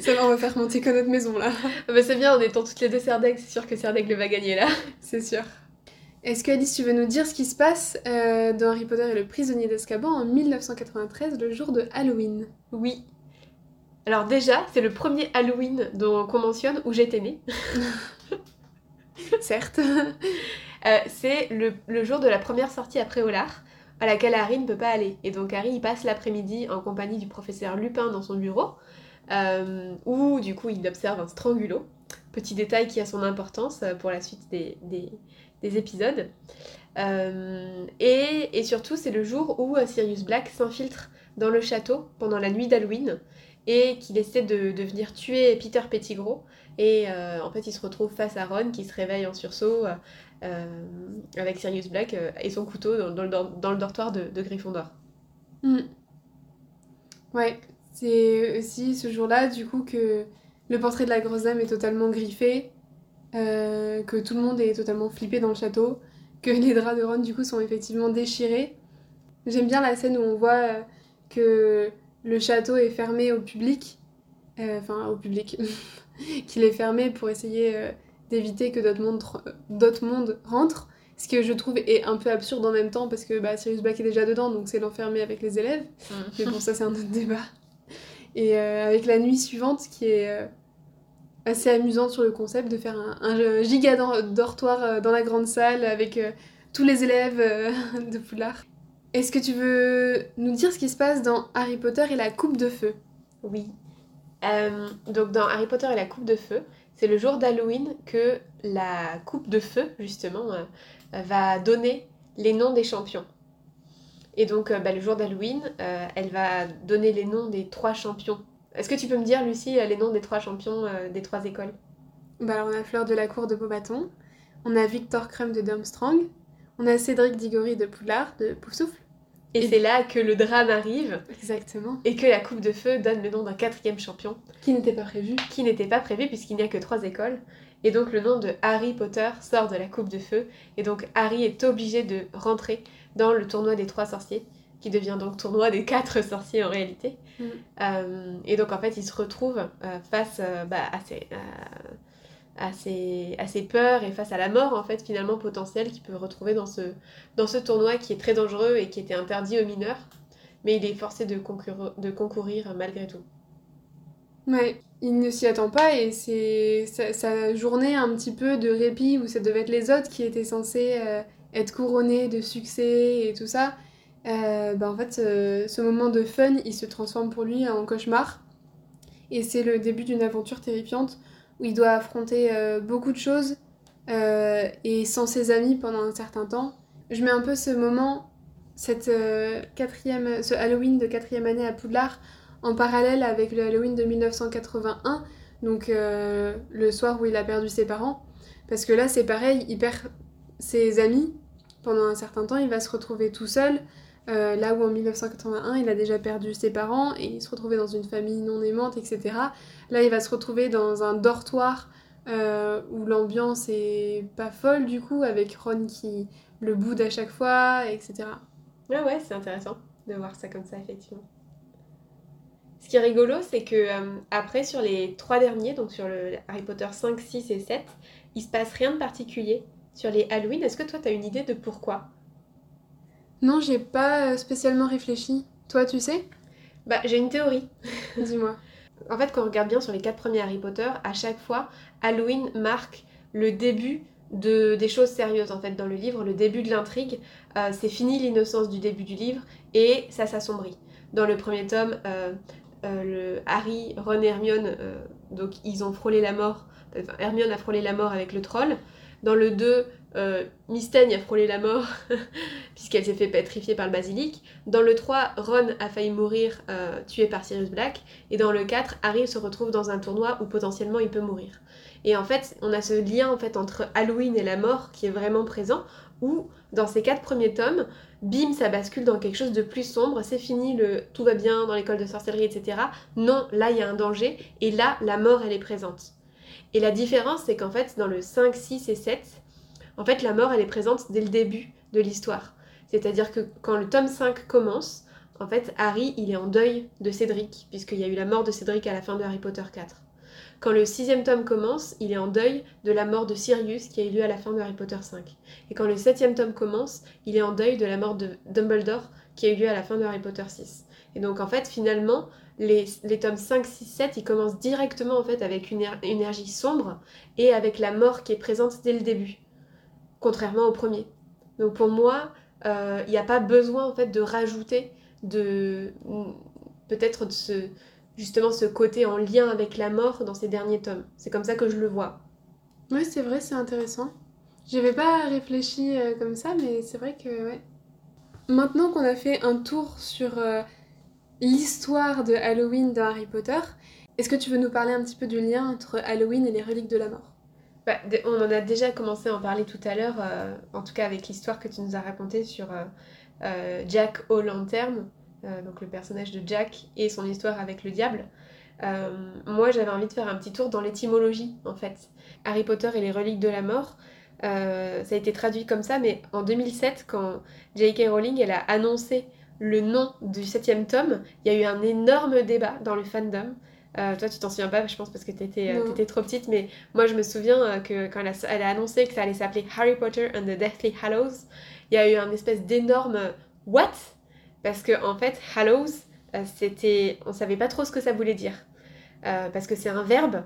Ça va, on va faire monter que notre maison là,
Ah bah c'est bien, en étant toutes les deux Serdaigle, c'est sûr que Serdaigle va gagner là.
c'est sûr. Est-ce que Alice, tu veux nous dire ce qui se passe euh, dans Harry Potter et le prisonnier d'Azkaban en 1993, le jour de Halloween?
Oui. Alors déjà, c'est le premier Halloween dont qu'on mentionne où j'étais née.
Certes.
Euh, c'est le, le jour de la première sortie après Préolard, à laquelle Harry ne peut pas aller. Et donc Harry, il passe l'après-midi en compagnie du professeur Lupin dans son bureau euh, où du coup il observe un strangulo. Petit détail qui a son importance euh, pour la suite des, des, des épisodes. Euh, et, et, surtout, c'est le jour où Sirius Black s'infiltre dans le château pendant la nuit d'Halloween et qu'il essaie de, venir tuer Peter Pettigrew. Et euh, en fait, il se retrouve face à Ron qui se réveille en sursaut euh, avec Sirius Black et son couteau dans, le, dans le, dortoir de, de Gryffondor.
Mm. Ouais, c'est aussi ce jour-là, du coup, que le portrait de la grosse dame est totalement griffé, euh, que tout le monde est totalement flippé dans le château, que les draps de Ron, du coup, sont effectivement déchirés. J'aime bien la scène où on voit euh, que le château est fermé au public, euh, enfin au public, qu'il est fermé pour essayer euh, d'éviter que d'autres mondes, mondes rentrent. Ce que je trouve est un peu absurde en même temps parce que bah, Sirius Black est déjà dedans, donc c'est l'enfermer avec les élèves. Mmh. Mais bon, ça c'est un autre débat. Et euh, avec la nuit suivante qui est euh, assez amusante sur le concept de faire un, un giga dortoir euh, dans la grande salle avec euh, tous les élèves euh, de Poudlard. Est-ce que tu veux nous dire ce qui se passe dans Harry Potter et la coupe de feu?
Oui. donc dans Harry Potter et la coupe de feu, c'est le jour d'Halloween que la coupe de feu, justement, va donner les noms des champions. Et donc, euh, bah, le jour d'Halloween, euh, elle va donner les noms des trois champions. Est-ce que tu peux me dire, Lucie, les noms des trois champions euh, des trois écoles?
Bah alors, on a Fleur de la Cour de Beaubaton, on a Victor Crumb de Durmstrang, on a Cédric Diggory de Poudlard, de Poufsouffle.
Et, et c'est là que le drame arrive.
Exactement.
Et que la Coupe de Feu donne le nom d'un quatrième champion.
Qui n'était pas prévu.
Qui n'était pas prévu puisqu'il n'y a que trois écoles. Et donc le nom de Harry Potter sort de la Coupe de Feu. Et donc Harry est obligé de rentrer dans le tournoi des trois sorciers qui devient donc tournoi des quatre sorciers en réalité. Mm. Euh, et donc en fait, il se retrouve euh, face euh, bah, à, ses, à, ses, peurs et face à la mort en fait finalement potentielle qu'il peut retrouver dans ce, tournoi qui est très dangereux et qui était interdit aux mineurs. Mais il est forcé de, concourir, malgré tout.
Ouais, il ne s'y attend pas et c'est sa, journée un petit peu de répit où ça devait être les autres qui étaient censés être couronnés de succès et tout ça euh, bah en fait, euh, ce moment de fun, il se transforme pour lui en cauchemar. Et c'est le début d'une aventure terrifiante où il doit affronter euh, beaucoup de choses euh, et sans ses amis pendant un certain temps. Je mets un peu ce moment, cette, euh, quatrième, ce Halloween de quatrième année à Poudlard, en parallèle avec le Halloween de 1981, donc le soir où il a perdu ses parents. Parce que là, c'est pareil, il perd ses amis pendant un certain temps, il va se retrouver tout seul. Euh, là où en 1981, il a déjà perdu ses parents et il se retrouvait dans une famille non aimante, etc. Là, il va se retrouver dans un dortoir euh, où l'ambiance est pas folle du coup, avec Ron qui le boude à chaque fois, etc.
Ah ouais, c'est intéressant de voir ça comme ça, effectivement. Ce qui est rigolo, c'est que euh, après, sur les trois derniers, donc sur le Harry Potter 5, 6 et 7, il se passe rien de particulier. Sur les Halloween, est-ce que toi, tu as une idée de pourquoi?
Non, j'ai pas spécialement réfléchi. Toi, tu sais?
Bah, j'ai une théorie.
Dis-moi.
en fait, quand on regarde bien sur les quatre premiers Harry Potter, à chaque fois, Halloween marque le début de, des choses sérieuses en fait dans le livre, le début de l'intrigue. Euh, c'est fini l'innocence du début du livre et ça s'assombrit. Dans le premier tome, euh, euh, le Harry, Ron et Hermione, euh, donc ils ont frôlé la mort. Enfin, Hermione a frôlé la mort avec le troll. Dans le 2, euh, a frôlé la mort puisqu'elle s'est fait pétrifier par le basilic. Dans le 3, Ron a failli mourir euh, tué par Sirius Black. Et dans le 4, Harry se retrouve dans un tournoi où potentiellement il peut mourir. Et en fait, on a ce lien en fait entre Halloween et la mort qui est vraiment présent, où dans ces quatre premiers tomes, bim, ça bascule dans quelque chose de plus sombre, c'est fini, le tout va bien dans l'école de sorcellerie, etc. Non, là il y a un danger, et là la mort elle est présente. Et la différence, c'est qu'en fait, dans le 5, 6 et 7, en fait, la mort, elle est présente dès le début de l'histoire. C'est-à-dire que quand le tome 5 commence, en fait, Harry, il est en deuil de Cédric, puisqu'il y a eu la mort de Cédric à la fin de Harry Potter 4. Quand le sixième tome commence, il est en deuil de la mort de Sirius qui a eu lieu à la fin de Harry Potter 5. Et quand le septième tome commence, il est en deuil de la mort de Dumbledore qui a eu lieu à la fin de Harry Potter 6. Et donc en fait, finalement, les, les, tomes 5, 6, 7, ils commencent directement en fait avec une, une énergie sombre et avec la mort qui est présente dès le début, contrairement au premier. Donc pour moi, il euh, n'y a pas besoin en fait de rajouter, de peut-être de se justement ce côté en lien avec la mort dans ces derniers tomes. C'est comme ça que je le vois.
Oui, c'est vrai, c'est intéressant. J'avais pas réfléchi euh, comme ça, mais c'est vrai que ouais. Maintenant qu'on a fait un tour sur euh, l'histoire de Halloween dans Harry Potter, est-ce que tu veux nous parler un petit peu du lien entre Halloween et les reliques de la mort?
Bah, On en a déjà commencé à en parler tout à l'heure, euh, en tout cas avec l'histoire que tu nous as racontée sur Jack O'Lantern, donc le personnage de Jack et son histoire avec le diable. moi, j'avais envie de faire un petit tour dans l'étymologie, en fait. Harry Potter et les reliques de la mort, euh, ça a été traduit comme ça, mais en 2007, quand J.K. Rowling elle a annoncé le nom du septième tome, il y a eu un énorme débat dans le fandom. Euh, toi, tu t'en souviens pas, je pense, parce que t'étais euh, étais trop petite, mais moi, je me souviens que quand elle a, elle a, annoncé que ça allait s'appeler Harry Potter and the Deathly Hallows, il y a eu un espèce d'énorme What Parce que, en fait, Hallows, c'était. On savait pas trop ce que ça voulait dire. parce que c'est un verbe.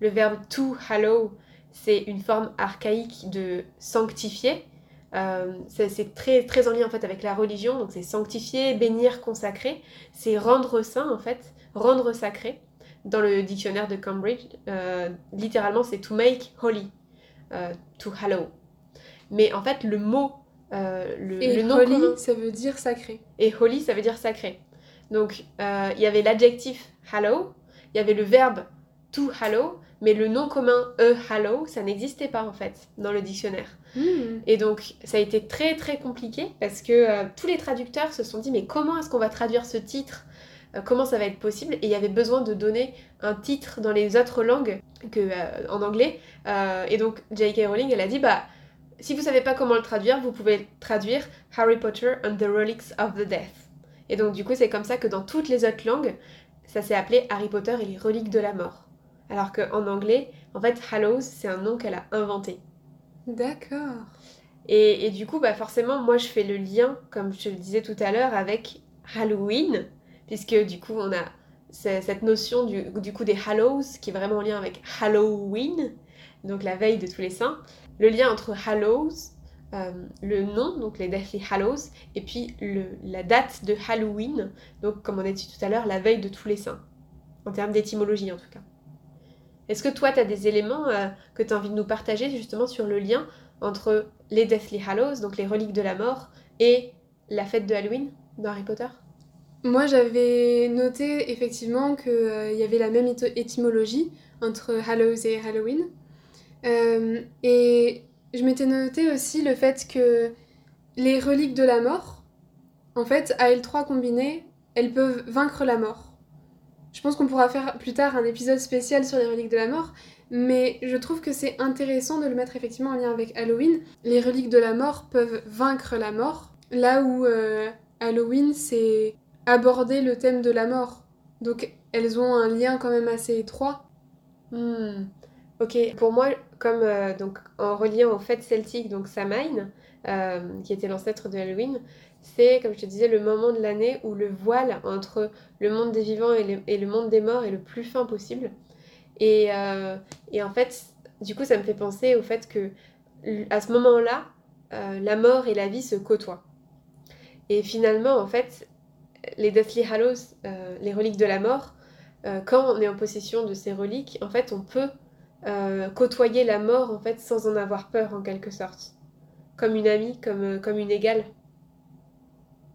Le verbe to hallow, c'est une forme archaïque de sanctifier. Euh, c'est très, très en lien en fait avec la religion, donc c'est sanctifier, bénir, consacrer, c'est rendre saint en fait, rendre sacré. Dans le dictionnaire de Cambridge, euh, littéralement c'est to make holy, euh, to hallow. Mais en fait le mot, le,
Et
nom
holy, ça veut dire sacré.
Et holy, ça veut dire sacré. Donc il y avait l'adjectif hallow, il y avait le verbe to hallow, mais le nom commun e hallow, ça n'existait pas en fait dans le dictionnaire.
Hmm.
Et donc ça a été très très compliqué parce que euh, tous les traducteurs se sont dit mais comment est-ce qu'on va traduire ce titre euh, Comment ça va être possible Et il y avait besoin de donner un titre dans les autres langues que euh, en anglais. et donc J.K. Rowling elle a dit bah si vous savez pas comment le traduire, vous pouvez traduire Harry Potter and the Relics of the Death. Et donc du coup c'est comme ça que dans toutes les autres langues, ça s'est appelé Harry Potter et les reliques de la mort. Alors qu'en anglais, en fait, Hallows, c'est un nom qu'elle a inventé.
D'accord.
Et, du coup, bah forcément, moi, je fais le lien, comme je le disais tout à l'heure, avec Halloween, puisque du coup, on a cette notion du, du, coup des Hallows, qui est vraiment en lien avec Halloween, donc la veille de tous les saints. Le lien entre Hallows, euh, le nom, donc les Deathly Hallows, et puis la date de Halloween, donc comme on a dit tout à l'heure, la veille de tous les saints, en termes d'étymologie en tout cas. Est-ce que toi, tu as des éléments euh, que tu as envie de nous partager justement sur le lien entre les Deathly Hallows, donc les reliques de la mort, et la fête de Halloween dans Harry Potter?
Moi, j'avais noté effectivement qu'il euh, y avait la même étymologie entre Hallows et Halloween. Euh, et je m'étais noté aussi le fait que les reliques de la mort, en fait, à L3 combinées, elles peuvent vaincre la mort. Je pense qu'on pourra faire plus tard un épisode spécial sur les reliques de la mort, mais je trouve que c'est intéressant de le mettre effectivement en lien avec Halloween. Les reliques de la mort peuvent vaincre la mort, là où euh, Halloween c'est aborder le thème de la mort. Donc elles ont un lien quand même assez étroit.
Hmm. Ok, pour moi, comme euh, donc en reliant aux fêtes celtiques, donc Samhain, euh, qui était l'ancêtre de Halloween, c'est, comme je te disais, le moment de l'année où le voile entre le monde des vivants et, le monde des morts est le plus fin possible. Euh, et, en fait, du coup, ça me fait penser au fait que à ce moment-là, la mort et la vie se côtoient. Et finalement, en fait, les Deathly Hallows, euh, les reliques de la mort, quand on est en possession de ces reliques, en fait, on peut côtoyer la mort en fait sans en avoir peur en quelque sorte, comme une amie, comme, comme une égale.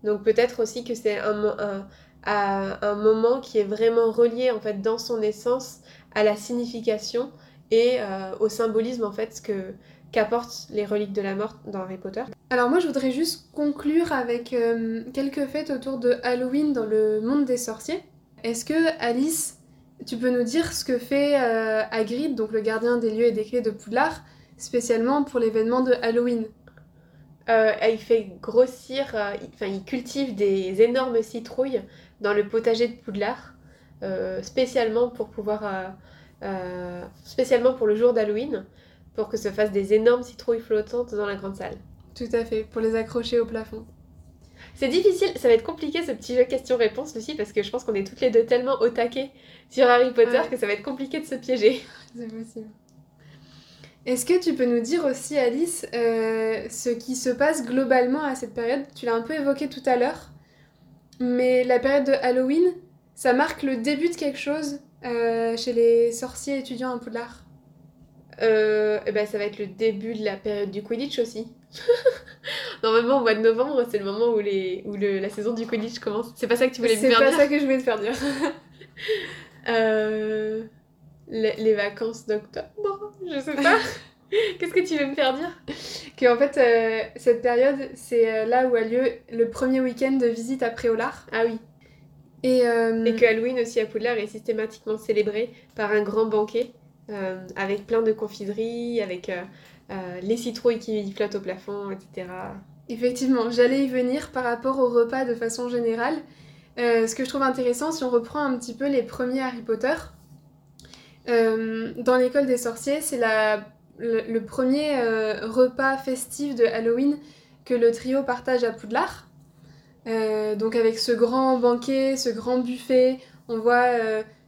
Donc peut-être aussi que c'est un, un, moment qui est vraiment relié en fait dans son essence à la signification et euh, au symbolisme en fait que qu'apportent les reliques de la mort dans Harry Potter.
Alors moi je voudrais juste conclure avec euh, quelques fêtes autour de Halloween dans le monde des sorciers. Est-ce que Alice, tu peux nous dire ce que fait euh, Hagrid, donc le gardien des lieux et des clés de Poudlard, spécialement pour l'événement de Halloween?
Euh, il fait grossir, euh, enfin il cultive des énormes citrouilles dans le potager de Poudlard, spécialement pour pouvoir, spécialement pour le jour d'Halloween, pour que se fassent des énormes citrouilles flottantes dans la grande salle.
Tout à fait, pour les accrocher au plafond.
C'est difficile, ça va être compliqué ce petit jeu question-réponse, Lucie, parce que je pense qu'on est toutes les deux tellement au taquet sur Harry Potter que ça va être compliqué de se piéger.
C'est possible. Est-ce que tu peux nous dire aussi, Alice, euh, ce qui se passe globalement à cette période? Tu l'as un peu évoqué tout à l'heure, mais la période de Halloween, ça marque le début de quelque chose euh, chez les sorciers étudiants à Poudlard
euh, et ben, ça va être le début de la période du Quidditch aussi. Normalement, au mois de novembre, c'est le moment où, les, où le, la saison du Quidditch commence. C'est pas ça que tu voulais me faire
C'est pas
dire
ça que je voulais te faire dire.
Euh, les, les vacances d'octobre Je sais pas. Qu'est-ce que tu veux me faire dire?
Que en fait, euh, cette période, c'est là où a lieu le premier week-end de visite à Préolard.
Ah oui.
Et, euh,
Et que Halloween aussi à Poudlard est systématiquement célébré par un grand banquet euh, avec plein de confiseries, avec euh, euh, les citrouilles qui flottent au plafond, etc.
Effectivement, j'allais y venir par rapport au repas de façon générale. Ce que je trouve intéressant, si on reprend un petit peu les premiers Harry Potter, dans l'école des sorciers, c'est le, premier repas festif de Halloween que le trio partage à Poudlard. Donc avec ce grand banquet, ce grand buffet, on voit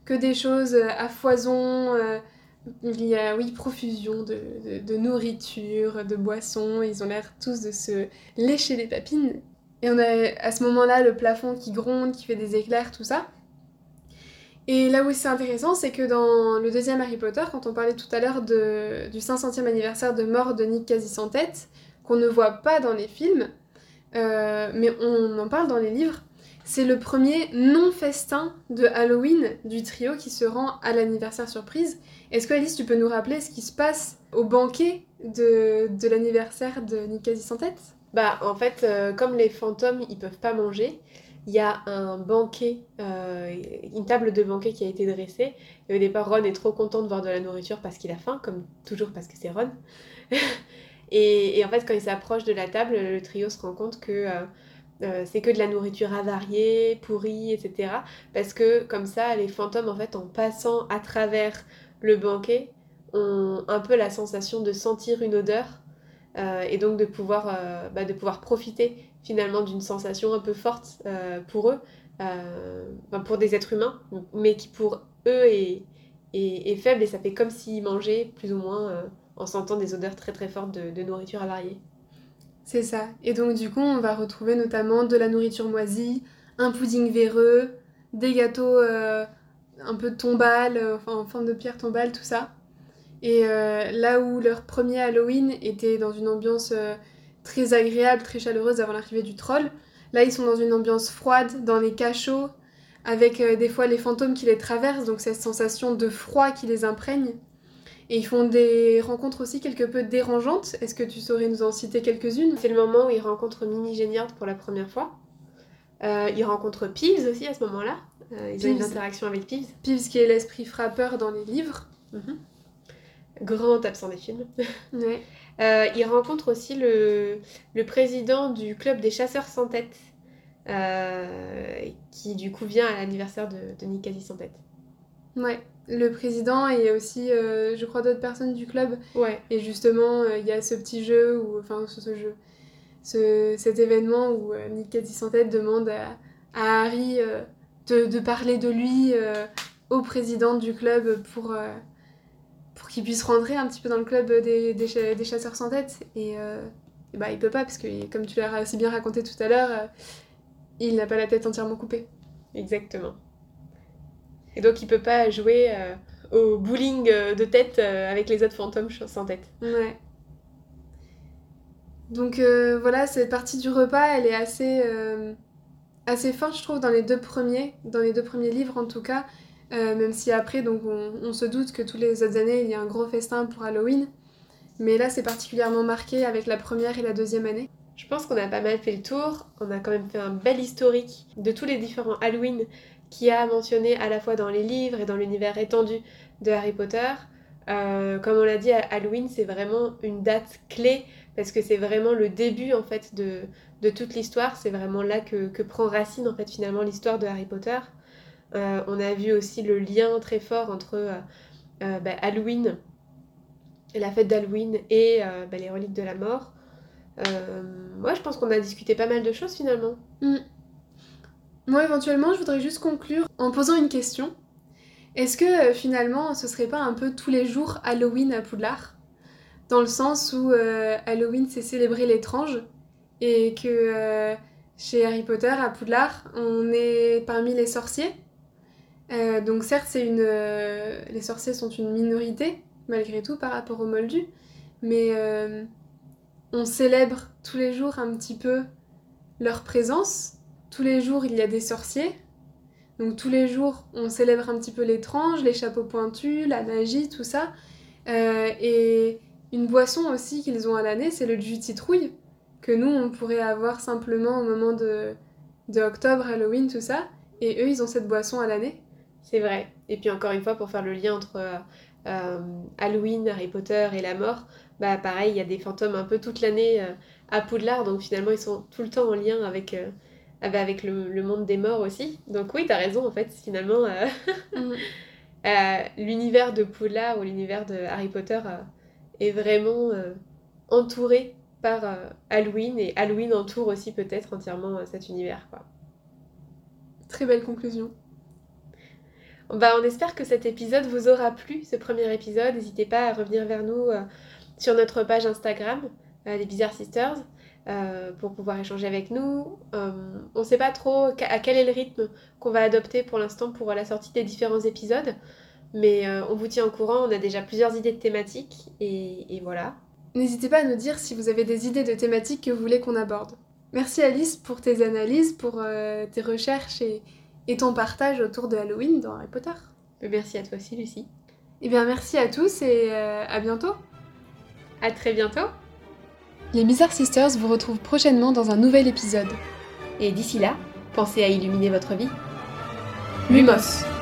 que des choses à foison. Il y a, oui, profusion de, nourriture, de boissons. Ils ont l'air tous de se lécher les papines. Et on a à ce moment-là le plafond qui gronde, qui fait des éclairs, tout ça. Et là où c'est intéressant, c'est que dans le deuxième Harry Potter, quand on parlait tout à l'heure du 500e anniversaire de mort de Nick Quasi-Sans-Tête, qu'on ne voit pas dans les films, euh, mais on en parle dans les livres, c'est le premier non-festin de Halloween du trio qui se rend à l'anniversaire surprise. Est-ce que Alice, tu peux nous rappeler ce qui se passe au banquet de, l'anniversaire de Nick Quasi-Sans-Tête
Bah, en fait, euh, comme les fantômes, ils peuvent pas manger, il y a un banquet, euh, une table de banquet qui a été dressée. Et au départ, Ron est trop content de voir de la nourriture parce qu'il a faim, comme toujours parce que c'est Ron. et, en fait, quand il s'approche de la table, le trio se rend compte que euh, c'est que de la nourriture avariée, pourrie, etc. Parce que comme ça, les fantômes, en fait, en passant à travers le banquet, ont un peu la sensation de sentir une odeur euh, et donc de pouvoir, euh, bah, de pouvoir profiter finalement d'une sensation un peu forte euh, pour eux, pour des êtres humains, mais qui pour eux est, est, est faible et ça fait comme s'ils mangeaient plus ou moins en sentant des odeurs très très fortes de, de nourriture avariée.
C'est ça. Et donc du coup, on va retrouver notamment de la nourriture moisie, un pudding véreux, des gâteaux un peu tombales, euh, enfin en forme de pierre tombale, tout ça. Et euh, là où leur premier Halloween était dans une ambiance euh, très agréable, très chaleureuse avant l'arrivée du troll, là ils sont dans une ambiance froide, dans les cachots, avec des fois les fantômes qui les traversent, donc cette sensation de froid qui les imprègne. Et ils font des rencontres aussi quelque peu dérangeantes. Est-ce que tu saurais nous en citer quelques-unes?
C'est le moment où ils rencontrent Mimi Géniard pour la première fois. Ils rencontrent Peeves aussi à ce moment-là. Euh, ils ont une interaction avec Peeves.
Peeves qui est l'esprit frappeur dans les livres.
Grand absent des films.
Ouais.
Euh, il rencontre aussi le, le président du club des chasseurs sans tête, euh, qui du coup vient à l'anniversaire de, de Nick sans tête.
Ouais. Le président et aussi, euh, je crois, d'autres personnes du club.
Ouais,
Et justement, euh, il y a ce petit jeu, ou enfin ce, ce jeu, ce, cet événement où euh, Nick sans tête demande à, à Harry euh, de, de parler de lui euh, au président du club pour, euh, pour qu'il puisse rentrer un petit peu dans le club des, des, cha- des chasseurs sans tête. Et, euh, et bah, il peut pas, parce que comme tu l'as si bien raconté tout à l'heure, euh, il n'a pas la tête entièrement coupée.
exactement. Et donc il peut pas jouer euh, au bowling euh, de tête euh, avec les autres fantômes sans tête.
Ouais. Donc euh, voilà, cette partie du repas, elle est assez, euh, assez forte, je trouve, dans les deux premiers, dans les deux premiers livres en tout cas. Euh, même si après, donc on, se doute que tous les autres années, il y a un gros festin pour Halloween. Mais là, c'est particulièrement marqué avec la première et la deuxième année.
Je pense qu'on a pas mal fait le tour. On a quand même fait un bel historique de tous les différents Halloween qui a mentionné à la fois dans les livres et dans l'univers étendu de Harry Potter. Euh, comme on l'a dit, Halloween c'est vraiment une date clé parce que c'est vraiment le début en fait de, toute l'histoire. C'est vraiment là que, que prend racine en fait finalement l'histoire de Harry Potter. Euh, on a vu aussi le lien très fort entre euh, euh, bah, Halloween, la fête d'Halloween et bah, les reliques de la mort. Moi, je pense qu'on a discuté pas mal de choses finalement.
Moi, éventuellement, je voudrais juste conclure en posant une question. Est-ce que finalement, ce serait pas un peu tous les jours Halloween à Poudlard? Dans le sens où euh, Halloween, c'est célébrer l'étrange et que euh, chez Harry Potter, à Poudlard, on est parmi les sorciers. Euh, donc certes, c'est une, les sorciers sont une minorité, malgré tout, par rapport aux moldus, mais on célèbre tous les jours un petit peu leur présence. Tous les jours, il y a des sorciers. Donc tous les jours, on célèbre un petit peu l'étrange, les chapeaux pointus, la magie, tout ça. et une boisson aussi qu'ils ont à l'année, c'est le jus de citrouille, que nous, on pourrait avoir simplement au moment de, de octobre, Halloween, tout ça. Et eux, ils ont cette boisson à l'année.
C'est vrai. Et puis encore une fois, pour faire le lien entre euh, euh, Halloween, Harry Potter et la mort, bah pareil, il y a des fantômes un peu toute l'année euh, à Poudlard, donc finalement ils sont tout le temps en lien avec, bah, avec le, monde des morts aussi. Donc oui, t'as raison, en fait, finalement, mm. l'univers de Poudlard ou l'univers de Harry Potter est vraiment entouré par Halloween, et Halloween entoure aussi peut-être entièrement cet univers. Quoi.
Très belle conclusion.
Bah, on espère que cet épisode vous aura plu, ce premier épisode. N'hésitez pas à revenir vers nous euh, sur notre page Instagram, euh, les Bizarre Sisters, euh, pour pouvoir échanger avec nous. on ne sait pas trop à quel est le rythme qu'on va adopter pour l'instant pour la sortie des différents épisodes, mais on vous tient au courant. On a déjà plusieurs idées de thématiques et, et voilà.
N'hésitez pas à nous dire si vous avez des idées de thématiques que vous voulez qu'on aborde. Merci Alice pour tes analyses, pour tes recherches et, et ton partage autour de Halloween dans Harry Potter.
Merci à toi aussi, Lucie.
Eh bien, merci à tous et euh, à bientôt.
À très bientôt.
Les Bizarre Sisters vous retrouvent prochainement dans un nouvel épisode.
Et d'ici là, pensez à illuminer votre vie.
Lumos.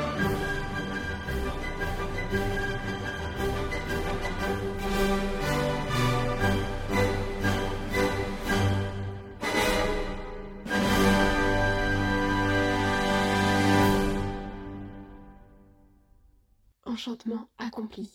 Enchantement accompli.